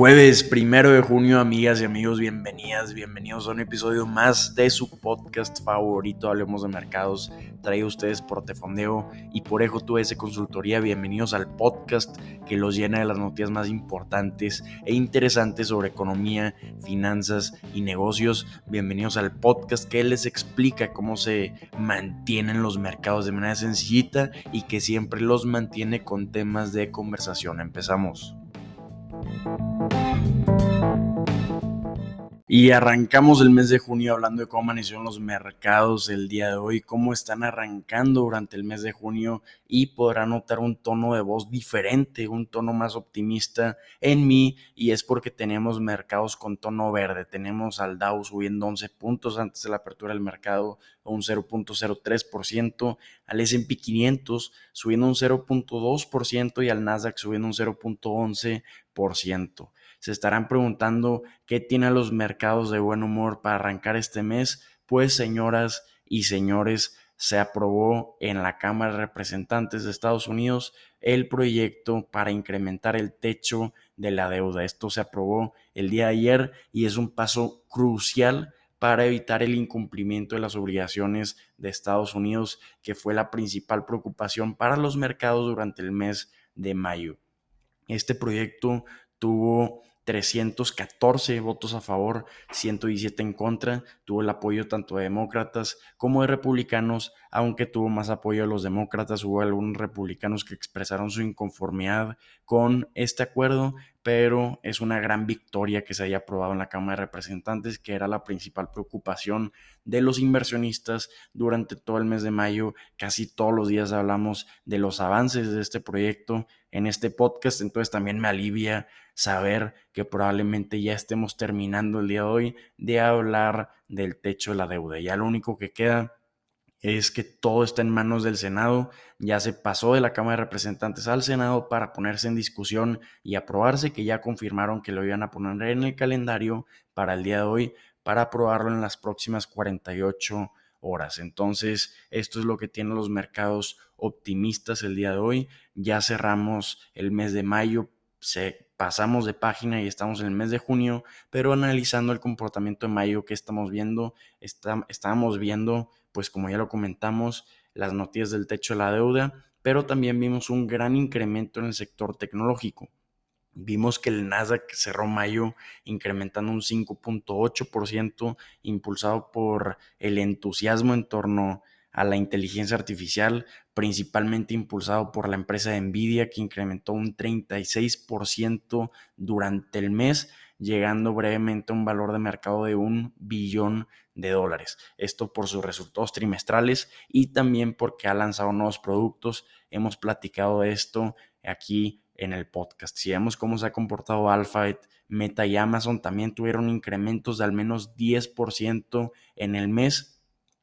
Jueves primero de junio, amigas y amigos, bienvenidas, bienvenidos a un episodio más de su podcast favorito, Hablemos de Mercados, traído ustedes por Tefondeo y por Ejo ese Consultoría. Bienvenidos al podcast que los llena de las noticias más importantes e interesantes sobre economía, finanzas y negocios. Bienvenidos al podcast que les explica cómo se mantienen los mercados de manera sencillita y que siempre los mantiene con temas de conversación. Empezamos. Y arrancamos el mes de junio hablando de cómo amanecieron los mercados el día de hoy, cómo están arrancando durante el mes de junio y podrán notar un tono de voz diferente, un tono más optimista en mí y es porque tenemos mercados con tono verde. Tenemos al Dow subiendo 11 puntos antes de la apertura del mercado, un 0.03%, al S&P 500 subiendo un 0.2% y al Nasdaq subiendo un 0.11% se estarán preguntando qué tienen los mercados de buen humor para arrancar este mes. Pues señoras y señores, se aprobó en la Cámara de Representantes de Estados Unidos el proyecto para incrementar el techo de la deuda. Esto se aprobó el día de ayer y es un paso crucial para evitar el incumplimiento de las obligaciones de Estados Unidos, que fue la principal preocupación para los mercados durante el mes de mayo. Este proyecto tuvo 314 votos a favor, 117 en contra. Tuvo el apoyo tanto de demócratas como de republicanos, aunque tuvo más apoyo de los demócratas. Hubo algunos republicanos que expresaron su inconformidad con este acuerdo, pero es una gran victoria que se haya aprobado en la Cámara de Representantes, que era la principal preocupación de los inversionistas durante todo el mes de mayo. Casi todos los días hablamos de los avances de este proyecto en este podcast, entonces también me alivia saber que probablemente ya estemos terminando el día de hoy de hablar del techo de la deuda. Ya lo único que queda es que todo está en manos del Senado, ya se pasó de la Cámara de Representantes al Senado para ponerse en discusión y aprobarse, que ya confirmaron que lo iban a poner en el calendario para el día de hoy, para aprobarlo en las próximas 48 horas. Entonces, esto es lo que tienen los mercados optimistas el día de hoy. Ya cerramos el mes de mayo, se pasamos de página y estamos en el mes de junio, pero analizando el comportamiento de mayo que estamos viendo, estábamos viendo, pues como ya lo comentamos, las noticias del techo de la deuda, pero también vimos un gran incremento en el sector tecnológico. Vimos que el Nasdaq cerró mayo incrementando un 5.8%, impulsado por el entusiasmo en torno a la inteligencia artificial, principalmente impulsado por la empresa de Nvidia, que incrementó un 36% durante el mes, llegando brevemente a un valor de mercado de un billón de dólares. Esto por sus resultados trimestrales y también porque ha lanzado nuevos productos. Hemos platicado de esto aquí en el podcast. Si vemos cómo se ha comportado Alphabet, Meta y Amazon, también tuvieron incrementos de al menos 10% en el mes.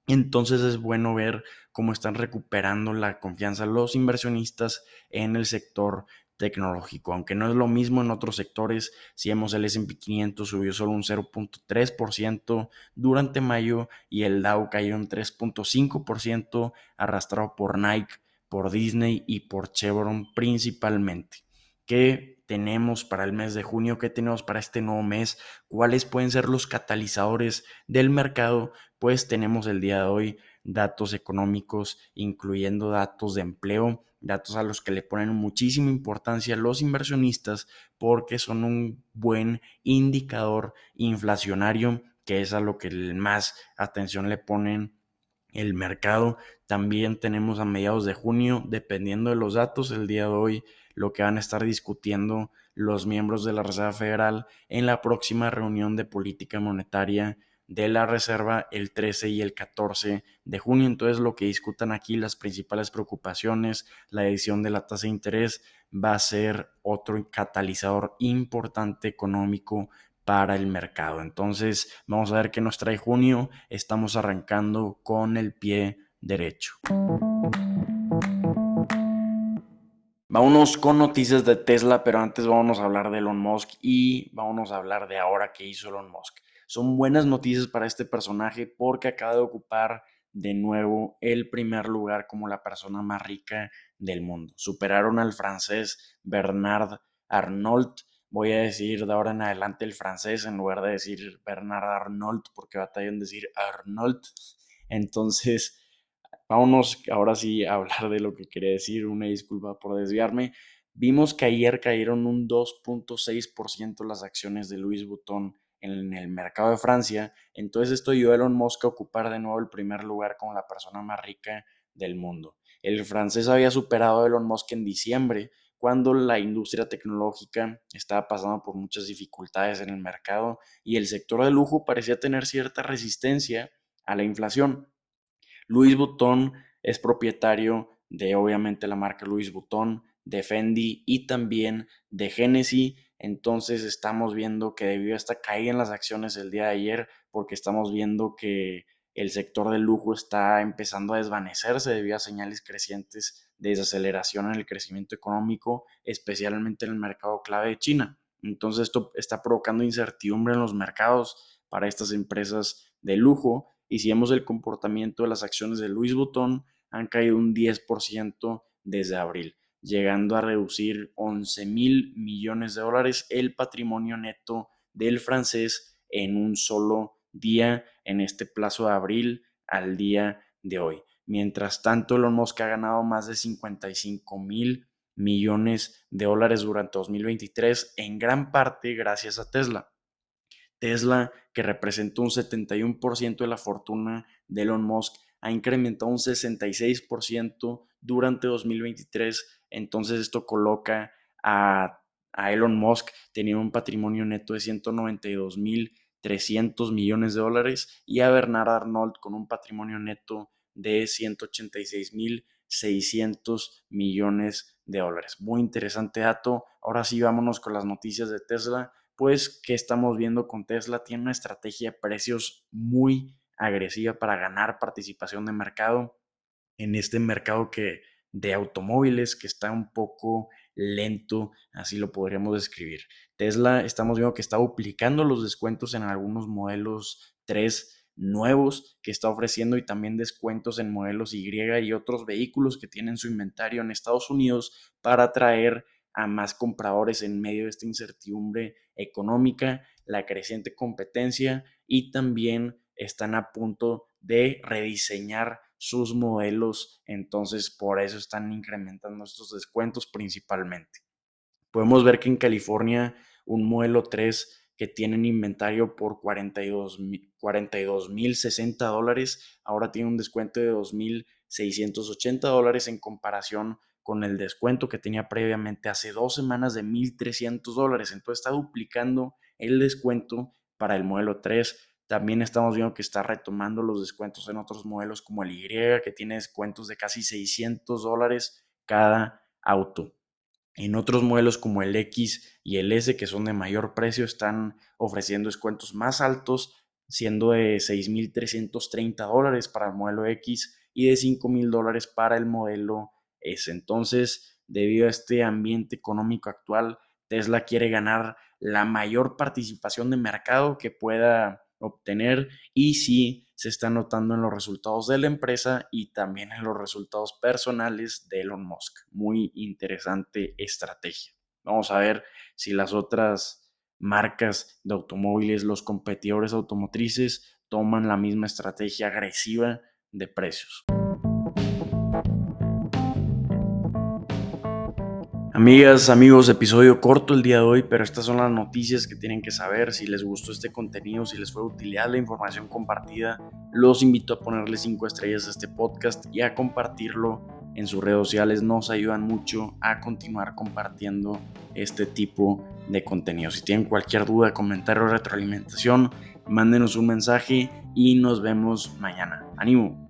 Entonces es bueno ver cómo están recuperando la confianza los inversionistas en el sector tecnológico, aunque no es lo mismo en otros sectores, si vemos el S&P 500 subió solo un 0.3% durante mayo y el Dow cayó un 3.5% arrastrado por Nike, por Disney y por Chevron principalmente. ¿Qué tenemos para el mes de junio? ¿Qué tenemos para este nuevo mes? ¿Cuáles pueden ser los catalizadores del mercado? Pues tenemos el día de hoy datos económicos, incluyendo datos de empleo, datos a los que le ponen muchísima importancia los inversionistas porque son un buen indicador inflacionario, que es a lo que más atención le ponen el mercado. También tenemos a mediados de junio, dependiendo de los datos, el día de hoy lo que van a estar discutiendo los miembros de la Reserva Federal en la próxima reunión de política monetaria de la Reserva el 13 y el 14 de junio. Entonces lo que discutan aquí, las principales preocupaciones, la edición de la tasa de interés va a ser otro catalizador importante económico para el mercado. Entonces vamos a ver qué nos trae junio. Estamos arrancando con el pie derecho. Vámonos con noticias de Tesla, pero antes vamos a hablar de Elon Musk y vámonos a hablar de ahora que hizo Elon Musk. Son buenas noticias para este personaje porque acaba de ocupar de nuevo el primer lugar como la persona más rica del mundo. Superaron al francés Bernard Arnault voy a decir de ahora en adelante el francés en lugar de decir Bernard Arnault, porque batalla en decir Arnault. Entonces, vámonos ahora sí a hablar de lo que quería decir. Una disculpa por desviarme. Vimos que ayer cayeron un 2.6% las acciones de Louis Vuitton en el mercado de Francia. Entonces esto ayudó a Elon Musk a ocupar de nuevo el primer lugar como la persona más rica del mundo. El francés había superado a Elon Musk en diciembre, cuando la industria tecnológica estaba pasando por muchas dificultades en el mercado y el sector de lujo parecía tener cierta resistencia a la inflación. Louis Vuitton es propietario de obviamente la marca Louis Vuitton, de Fendi y también de Genesis. Entonces estamos viendo que debido a esta caída en las acciones el día de ayer, porque estamos viendo que el sector del lujo está empezando a desvanecerse debido a señales crecientes de desaceleración en el crecimiento económico, especialmente en el mercado clave de China. Entonces esto está provocando incertidumbre en los mercados para estas empresas de lujo y si vemos el comportamiento de las acciones de Louis Vuitton, han caído un 10% desde abril, llegando a reducir 11 mil millones de dólares el patrimonio neto del francés en un solo día en este plazo de abril al día de hoy. Mientras tanto, Elon Musk ha ganado más de 55 mil millones de dólares durante 2023, en gran parte gracias a Tesla. Tesla, que representó un 71% de la fortuna de Elon Musk, ha incrementado un 66% durante 2023. Entonces esto coloca a, a Elon Musk teniendo un patrimonio neto de 192 mil 300 millones de dólares y a Bernard Arnold con un patrimonio neto de 186 mil 600 millones de dólares. Muy interesante dato. Ahora sí, vámonos con las noticias de Tesla. Pues, ¿qué estamos viendo con Tesla? Tiene una estrategia de precios muy agresiva para ganar participación de mercado en este mercado que de automóviles que está un poco lento, así lo podríamos describir. Tesla estamos viendo que está duplicando los descuentos en algunos modelos 3 nuevos que está ofreciendo y también descuentos en modelos Y y otros vehículos que tienen su inventario en Estados Unidos para atraer a más compradores en medio de esta incertidumbre económica, la creciente competencia y también están a punto de rediseñar sus modelos, entonces por eso están incrementando estos descuentos principalmente. Podemos ver que en California un modelo 3 que tienen inventario por 42 mil 60 dólares, ahora tiene un descuento de 2.680 dólares en comparación con el descuento que tenía previamente hace dos semanas de 1.300 dólares. Entonces está duplicando el descuento para el modelo 3. También estamos viendo que está retomando los descuentos en otros modelos como el Y, que tiene descuentos de casi 600 dólares cada auto. En otros modelos como el X y el S, que son de mayor precio, están ofreciendo descuentos más altos, siendo de 6.330 dólares para el modelo X y de 5.000 dólares para el modelo S. Entonces, debido a este ambiente económico actual, Tesla quiere ganar la mayor participación de mercado que pueda obtener y sí se está notando en los resultados de la empresa y también en los resultados personales de Elon Musk. Muy interesante estrategia. Vamos a ver si las otras marcas de automóviles, los competidores automotrices, toman la misma estrategia agresiva de precios. Amigas, amigos, episodio corto el día de hoy, pero estas son las noticias que tienen que saber. Si les gustó este contenido, si les fue utilidad la información compartida, los invito a ponerle 5 estrellas a este podcast y a compartirlo en sus redes sociales. Nos ayudan mucho a continuar compartiendo este tipo de contenido. Si tienen cualquier duda, comentario o retroalimentación, mándenos un mensaje y nos vemos mañana. ¡Ánimo!